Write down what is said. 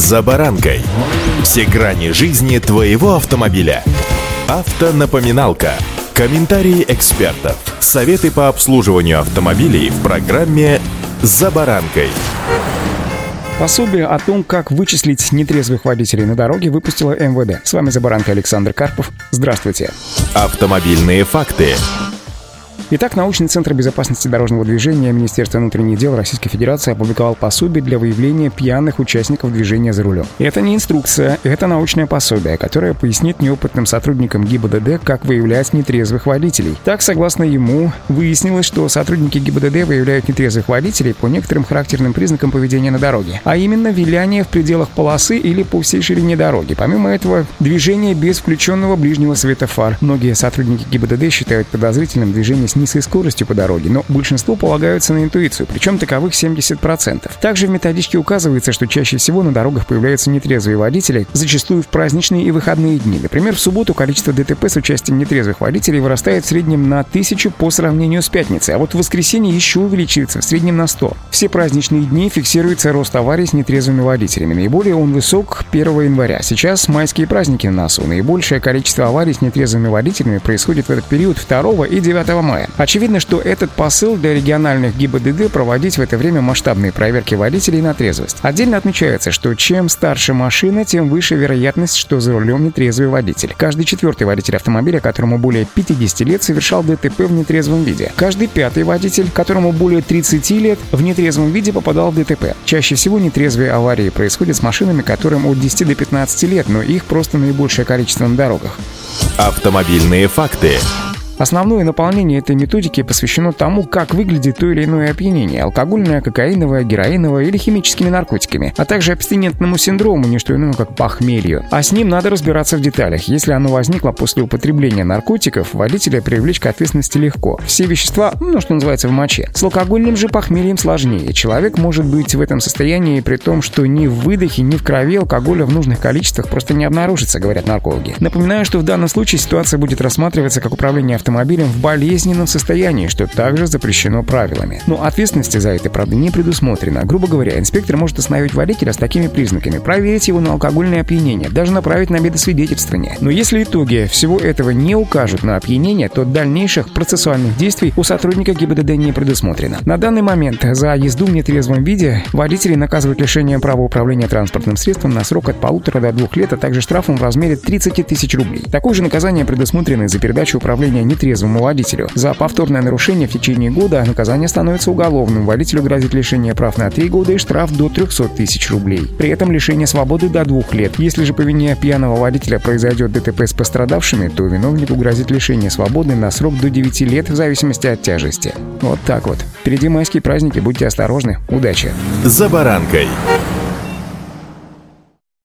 «За баранкой». Все грани жизни твоего автомобиля. Автонапоминалка. Комментарии экспертов. Советы по обслуживанию автомобилей в программе «За баранкой». Пособие о том, как вычислить нетрезвых водителей на дороге, выпустила МВД. С вами «За баранкой» Александр Карпов. Здравствуйте. Автомобильные факты. Итак, научный центр безопасности дорожного движения Министерства внутренних дел Российской Федерации опубликовал пособие для выявления пьяных участников движения за рулем. Это не инструкция, это научное пособие, которое пояснит неопытным сотрудникам ГИБДД, как выявлять нетрезвых водителей. Так, согласно ему, выяснилось, что сотрудники ГИБДД выявляют нетрезвых водителей по некоторым характерным признакам поведения на дороге, а именно виляние в пределах полосы или по всей ширине дороги. Помимо этого, движение без включенного ближнего света фар. Многие сотрудники ГИБДД считают подозрительным движение с низкой скоростью по дороге, но большинство полагаются на интуицию, причем таковых 70%. Также в методичке указывается, что чаще всего на дорогах появляются нетрезвые водители, зачастую в праздничные и выходные дни. Например, в субботу количество ДТП с участием нетрезвых водителей вырастает в среднем на 1000 по сравнению с пятницей, а вот в воскресенье еще увеличивается в среднем на 100. Все праздничные дни фиксируется рост аварий с нетрезвыми водителями. Наиболее он высок 1 января. Сейчас майские праздники на носу. Наибольшее количество аварий с нетрезвыми водителями происходит в этот период 2 и 9 мая. Очевидно, что этот посыл для региональных ГИБДД проводить в это время масштабные проверки водителей на трезвость. Отдельно отмечается, что чем старше машина, тем выше вероятность, что за рулем нетрезвый водитель. Каждый четвертый водитель автомобиля, которому более 50 лет, совершал ДТП в нетрезвом виде. Каждый пятый водитель, которому более 30 лет, в нетрезвом виде попадал в ДТП. Чаще всего нетрезвые аварии происходят с машинами, которым от 10 до 15 лет, но их просто наибольшее количество на дорогах. Автомобильные факты. Основное наполнение этой методики посвящено тому, как выглядит то или иное опьянение – алкогольное, кокаиновое, героиновое или химическими наркотиками, а также абстинентному синдрому, не что иное, как похмелью. А с ним надо разбираться в деталях. Если оно возникло после употребления наркотиков, водителя привлечь к ответственности легко. Все вещества, ну, что называется, в моче. С алкогольным же похмельем сложнее. Человек может быть в этом состоянии при том, что ни в выдохе, ни в крови алкоголя в нужных количествах просто не обнаружится, говорят наркологи. Напоминаю, что в данном случае ситуация будет рассматриваться как управление автомобилем автомобилем в болезненном состоянии, что также запрещено правилами. Но ответственности за это, правда, не предусмотрено. Грубо говоря, инспектор может остановить водителя с такими признаками, проверить его на алкогольное опьянение, даже направить на медосвидетельствование. Но если итоги всего этого не укажут на опьянение, то дальнейших процессуальных действий у сотрудника ГИБДД не предусмотрено. На данный момент за езду в нетрезвом виде водителей наказывают лишением права управления транспортным средством на срок от полутора до двух лет, а также штрафом в размере 30 тысяч рублей. Такое же наказание предусмотрено за передачу управления не нетрезвому водителю. За повторное нарушение в течение года наказание становится уголовным. Водителю грозит лишение прав на 3 года и штраф до 300 тысяч рублей. При этом лишение свободы до 2 лет. Если же по вине пьяного водителя произойдет ДТП с пострадавшими, то виновнику грозит лишение свободы на срок до 9 лет в зависимости от тяжести. Вот так вот. Впереди майские праздники, будьте осторожны. Удачи! За баранкой.